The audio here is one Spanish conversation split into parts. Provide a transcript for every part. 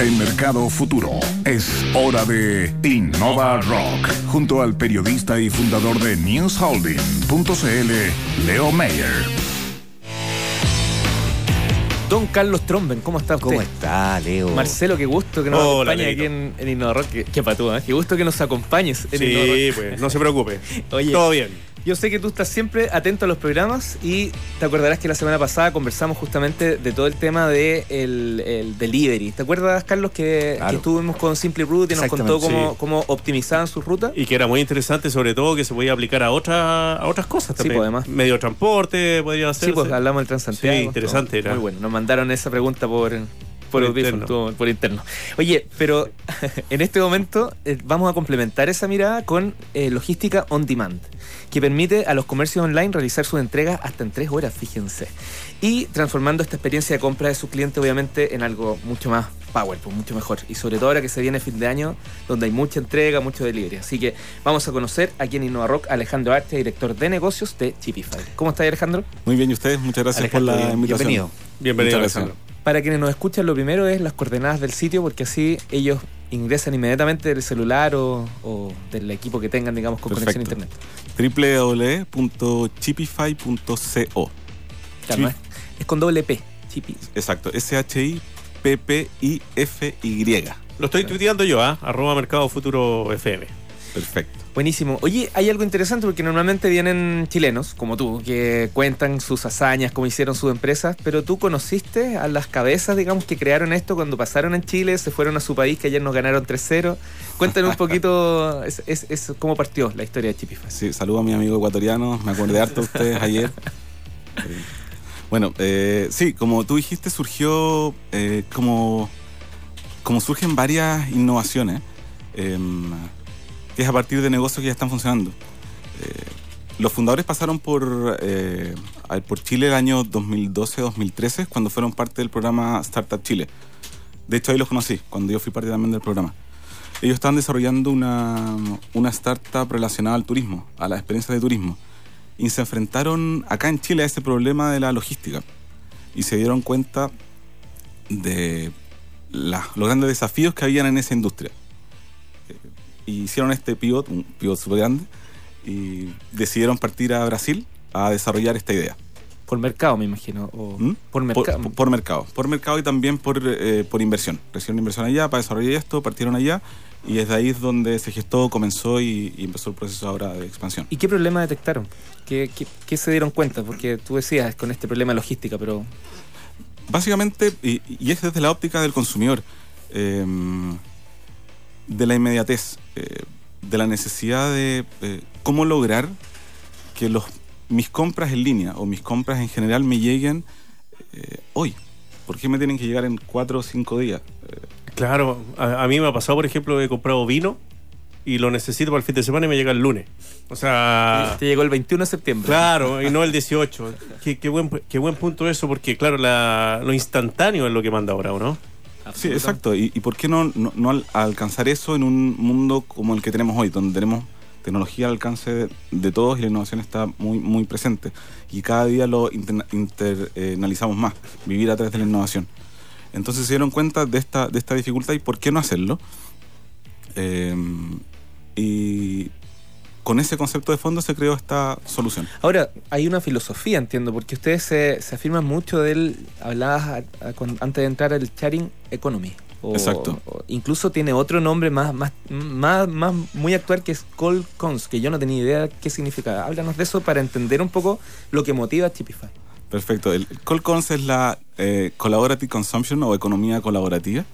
en Mercado Futuro. Es hora de Innova Rock, junto al periodista y fundador de NewsHolding.cl, Leo Mayer. Don Carlos Tromben, ¿cómo está usted? ¿Cómo está, Leo? Marcelo, qué gusto que nos acompañes aquí en, en Innova Rock. Qué, qué patúa, ¿eh? qué gusto que nos acompañes en Innova Sí, Rock. pues, no se preocupe. Oye, Todo bien. Yo sé que tú estás siempre atento a los programas y te acordarás que la semana pasada conversamos justamente de todo el tema de el, el delivery. ¿Te acuerdas, Carlos, que, Claro. que estuvimos con Simply Route y nos contó cómo, sí. cómo optimizaban sus rutas? Y que era muy interesante, sobre todo, que se podía aplicar a, otra, a otras cosas Sí, también. pues, además. Medio transporte podía hacerse. Sí, pues hablamos del Transantiago. Sí, interesante todo. era. Muy bueno. Nos mandaron esa pregunta por, por, Por interno. por interno. Oye, pero en este momento eh, vamos a complementar esa mirada con eh, logística on demand, que permite a los comercios online realizar sus entregas hasta en tres horas, fíjense. Y transformando esta experiencia de compra de su cliente, obviamente, en algo mucho más power, pues mucho mejor. Y sobre todo ahora que se viene fin de año, donde hay mucha entrega, mucho delivery. Así que vamos a conocer aquí en Innova Rock a Alejandro Arte, director de negocios de Chipify. ¿Cómo está Alejandro? Muy bien, y ustedes, muchas gracias Alejandro, por la bien- invitación. Bienvenido. Bienvenido, Muchas gracias. Alejandro. Para quienes nos escuchan, lo primero es las coordenadas del sitio, porque así ellos ingresan inmediatamente del celular o, o del equipo que tengan, digamos, con conexión a internet. www.chipify.co Claro, ¿no? es, es con doble P, Chipi. Exacto, S-H-I-P-P-I-F-Y. Lo estoy tuiteando yo, ¿ah? Arroba Mercado Futuro FM. Perfecto. Buenísimo. Oye, hay algo interesante porque normalmente vienen chilenos, como tú, que cuentan sus hazañas, cómo hicieron sus empresas, pero tú conociste a las cabezas, digamos, que crearon esto cuando pasaron en Chile, se fueron a su país, que ayer nos ganaron 3-0. Cuéntanos un poquito es, es- es cómo partió la historia de Chipify. Sí, saludo a mi amigo ecuatoriano, me acordé harto de ustedes ayer. Bueno, eh, sí, como tú dijiste, surgió eh, como, como surgen varias innovaciones, em, que es a partir de negocios que ya están funcionando. Eh, los fundadores pasaron por, eh, por Chile el año 2012-2013, cuando fueron parte del programa Startup Chile. De hecho, ahí los conocí, cuando yo fui parte también del programa. Ellos estaban desarrollando una, una startup relacionada al turismo, a las experiencias de turismo. Y se enfrentaron acá en Chile a ese problema de la logística. Y se dieron cuenta de la- los grandes desafíos que habían en esa industria. Y hicieron este pivot, un pivot súper grande, y decidieron partir a Brasil a desarrollar esta idea. Por mercado, me imagino. O ¿Mm? Por Por, mercado. por- por mercado. Por mercado y también por, eh, por inversión. Recibieron inversión allá para desarrollar esto, partieron allá y desde ahí es donde se gestó, comenzó y, y empezó el proceso ahora de expansión. ¿Y qué problema detectaron? ¿Qué, qué, qué se dieron cuenta? Porque tú decías con este problema de logística, pero Básicamente, y, y es desde la óptica del consumidor, eh, de la inmediatez, eh, de la necesidad de eh, cómo lograr que los, mis compras en línea o mis compras en general me lleguen eh, hoy. ¿Por qué me tienen que llegar en cuatro o cinco días? Eh, Claro, a, a mí me ha pasado, por ejemplo, he comprado vino y lo necesito para el fin de semana y me llega el lunes. O sea, te llegó el 21 de septiembre. claro, y no el 18. Qué, qué buen, qué buen punto eso, porque claro, la- lo instantáneo es lo que manda ahora, ¿o no? Sí, exacto. ¿Y, por qué no, no, no al- alcanzar eso en un mundo como el que tenemos hoy, donde tenemos tecnología al alcance de, todos y la innovación está muy, muy presente? Y cada día lo interna- internalizamos más, vivir a través de la innovación. Entonces se dieron cuenta de esta, de esta dificultad y por qué no hacerlo. Eh, y con ese concepto de fondo se creó esta solución. Ahora, hay una filosofía, entiendo, porque ustedes se, se afirman mucho del. Hablabas a- a- con- antes de entrar al sharing economy. O- Exacto. o incluso tiene otro nombre más, más, más, más muy actual que es Cold Cons, que yo no tenía idea qué significaba. Háblanos de eso para entender un poco lo que motiva a Chipify. Perfecto. El Cold Cons es la eh, Collaborative Consumption o economía colaborativa.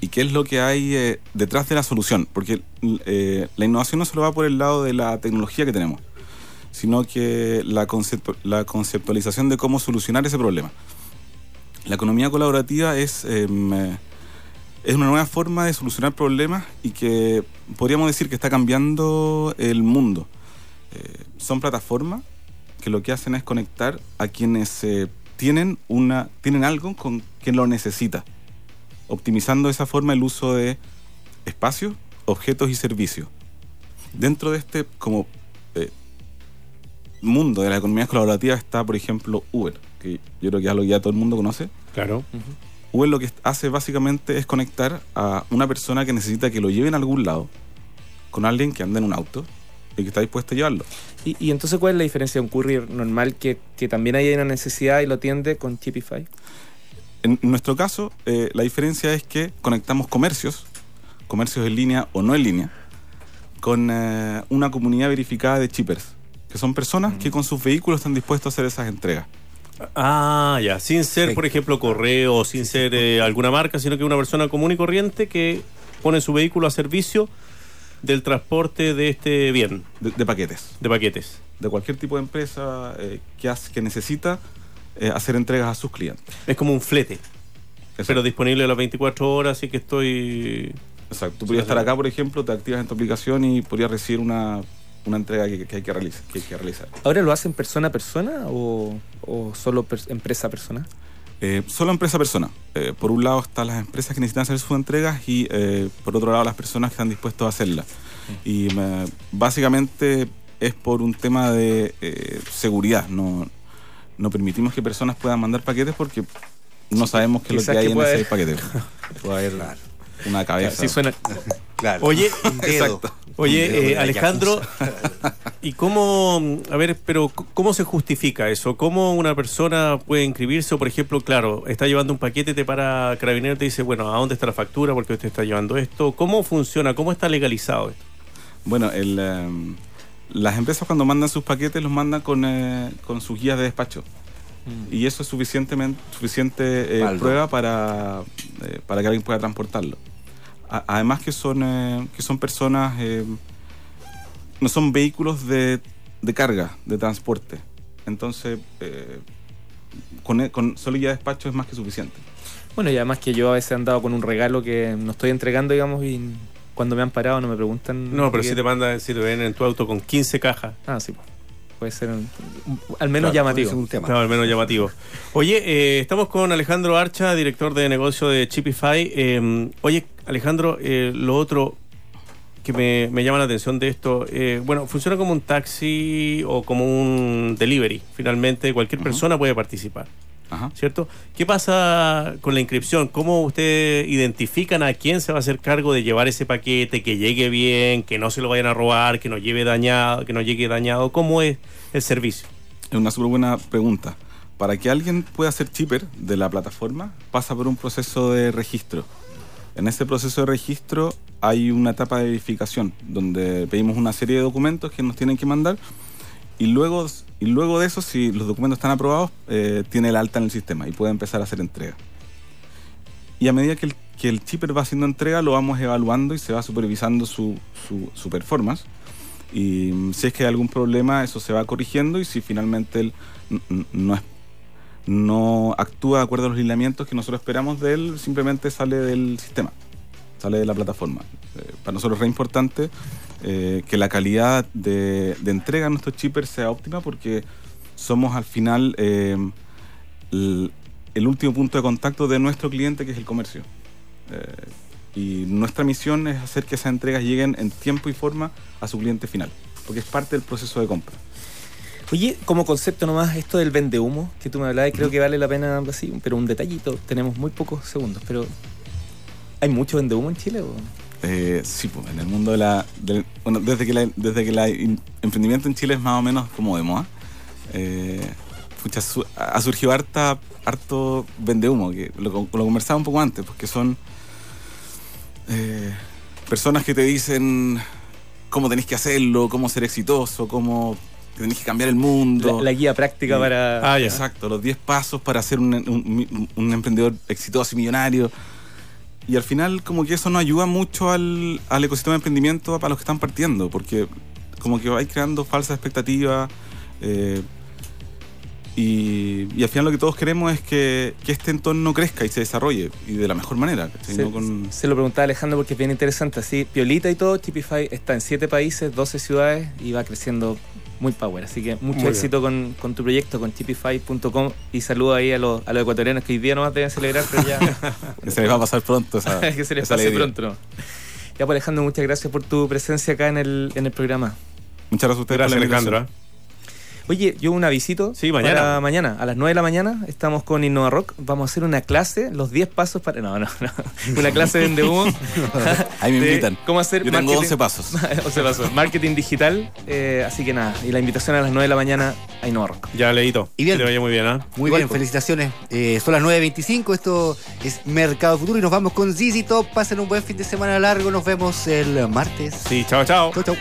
¿Y qué es lo que hay eh, detrás de la solución? Porque eh, la innovación no solo va por el lado de la tecnología que tenemos, sino que la, conceptu- la conceptualización de cómo solucionar ese problema. La economía colaborativa es, em, es una nueva forma de solucionar problemas y que podríamos decir que está cambiando el mundo. Eh, son plataformas que lo que hacen es conectar a quienes tienen, una, tienen algo con quien lo necesita, optimizando de esa forma el uso de espacios, objetos y servicios. Dentro de este como eh, mundo de la economía colaborativa está, por ejemplo, Uber, que yo creo que es algo que ya todo el mundo conoce. Claro. Uber lo que hace básicamente es conectar a una persona que necesita que lo lleven a algún lado con alguien que anda en un auto y que está dispuesto a llevarlo. ¿Y, y entonces cuál es la diferencia de un courier normal que, que también hay una necesidad y lo atiende con Chipify? En nuestro caso, eh, la diferencia es que conectamos comercios, comercios en línea o no en línea, con eh, una comunidad verificada de chippers, que son personas que con sus vehículos están dispuestos a hacer esas entregas. Ah, ya, sin ser, por ejemplo, correo sin ser eh, alguna marca, sino que una persona común y corriente que pone su vehículo a servicio del transporte de este bien, De, de paquetes, de paquetes. de cualquier tipo de empresa eh, que, hace- que necesita eh, hacer entregas a sus clientes. Es como un flete, Exacto. pero disponible a las 24 horas, así que estoy... Exacto. Tú podrías estar acá, por ejemplo, te activas en tu aplicación y podrías recibir una, una entrega que, que hay que realizar. Que hay que realizar. ¿Ahora lo hacen persona a persona o, o solo per- empresa a persona? Eh, solo empresa a persona. Eh, por un lado están las empresas que necesitan hacer sus entregas y eh, por otro lado las personas que están dispuestos a hacerlas. Y eh, básicamente es por un tema de eh, seguridad. No, no permitimos que personas puedan mandar paquetes porque no sabemos qué es lo que hay que en ese paquete. Puede haber una cabeza. Sí, suena. Claro. Oye, un dedo. exacto. Un Oye, dedo eh, Alejandro. ¿y cómo, a ver, pero cómo se justifica eso? ¿Cómo una persona puede inscribirse? O, por ejemplo, claro, está llevando un paquete, te para carabinero y te dice, bueno, ¿a dónde está la factura? Porque usted está llevando esto. ¿Cómo funciona? ¿Cómo está legalizado esto? Bueno, el, em, las empresas cuando mandan sus paquetes los mandan con, eh, con sus guías de despacho. Y eso es suficientemente, suficiente eh, prueba para, eh, para que alguien pueda transportarlo. A- además que son, eh, que son personas, eh, no son vehículos de, de carga, de transporte. Entonces, eh, con, e- con solo guía de despacho es más que suficiente. Bueno, y además que yo a veces he andado con un regalo que no estoy entregando, digamos, y cuando me han parado no me preguntan. No, pero si te manda, si te ven en tu auto con 15 cajas. Ah, sí. Puede ser un- un- al menos Claro, llamativo. ese es un tema. Claro, al menos llamativo. Oye, eh, estamos con Alejandro Archa, director de negocio de Chipify. Eh, oye, Alejandro, eh, lo otro que me, me llama la atención de esto, eh, bueno, funciona como un taxi o como un delivery. Finalmente, cualquier persona puede participar, Ajá. ¿cierto? ¿Qué pasa con la inscripción? ¿Cómo ustedes identifican a quién se va a hacer cargo de llevar ese paquete, que llegue bien, que no se lo vayan a robar, que no lleve dañado, que no llegue dañado? ¿Cómo es el servicio? Es una súper buena pregunta. Para que alguien pueda ser chipper de la plataforma, pasa por un proceso de registro. En ese proceso de registro hay una etapa de verificación, donde pedimos una serie de documentos que nos tienen que mandar y luego, y luego de eso, si los documentos están aprobados, eh, tiene el alta en el sistema y puede empezar a hacer entrega. Y a medida que el, que chipper va haciendo entrega, lo vamos evaluando y se va supervisando su, su, su performance. Y mm, si es que hay algún problema, eso se va corrigiendo y si finalmente él no, no actúa de acuerdo a los lineamientos que nosotros esperamos de él, simplemente sale del sistema, sale de la plataforma. Eh, para nosotros es re importante eh, que la calidad de, de entrega a nuestros chippers sea óptima porque somos al final eh, el, el último punto de contacto de nuestro cliente que es el comercio. Y nuestra misión es hacer que esas entregas lleguen en tiempo y forma a su cliente final, porque es parte del proceso de compra. Oye, como concepto nomás, esto del vende humo que tú me hablabas, creo que vale la pena así, pero un detallito, tenemos muy pocos segundos, pero ¿hay mucho vende humo en Chile? O? Eh, sí, pues, en el mundo de la... bueno, desde que el desde que la in- emprendimiento en Chile es más o menos como de moda, eh, pucha, su- ha surgido harta, harto vende humo, que lo, lo conversaba un poco antes, porque son eh, personas que te dicen cómo tenés que hacerlo, cómo ser exitoso, cómo tenés que cambiar el mundo. La, la guía práctica para... Ah, ya. Exacto, los 10 pasos para ser un, un- un emprendedor exitoso y millonario. Y al final como que eso no ayuda mucho al, al ecosistema de emprendimiento para los que están partiendo, porque como que vais creando falsas expectativas. eh, y, y al final lo que todos queremos es que, que este entorno crezca y se desarrolle y de la mejor manera. Se, No con- se lo preguntaba Alejandro porque es bien interesante. Así, Piolita y todo, Chipify está en 7 países, 12 ciudades y va creciendo muy power. Así que mucho Muy éxito con, con tu proyecto, con chipify.com y saludo ahí a los, a los ecuatorianos que hoy día nomás deben celebrar, pero ya que se les va a pasar pronto esa, que se les esa pase alegría. pronto. ¿no? Ya, pues Alejandro, muchas gracias por tu presencia acá en el, en el programa. Muchas gracias a ustedes Gracias, por la invitación. Alejandro. ¿Eh? Oye, yo un avisito Sí, mañana. para mañana. A las 9 de la mañana estamos con Innova Rock. Vamos a hacer una clase, los 10 pasos para. No, no, no. Una clase de Humo. Ahí me invitan. ¿Cómo hacer Yo tengo marketing- 11 pasos. 11 pasos. Marketing digital. eh, así que nada. Y la invitación a las 9 de la mañana a Innova Rock. Ya, Leito. Y bien. Que te vaya muy bien, ¿ah? Muy Igual, bien, pues. felicitaciones. Eh, son las 9.25, esto es Mercado Futuro y nos vamos con ZZ Top. Pasen un buen fin de semana largo, nos vemos el martes. Sí, chao, chao. Chau, chau.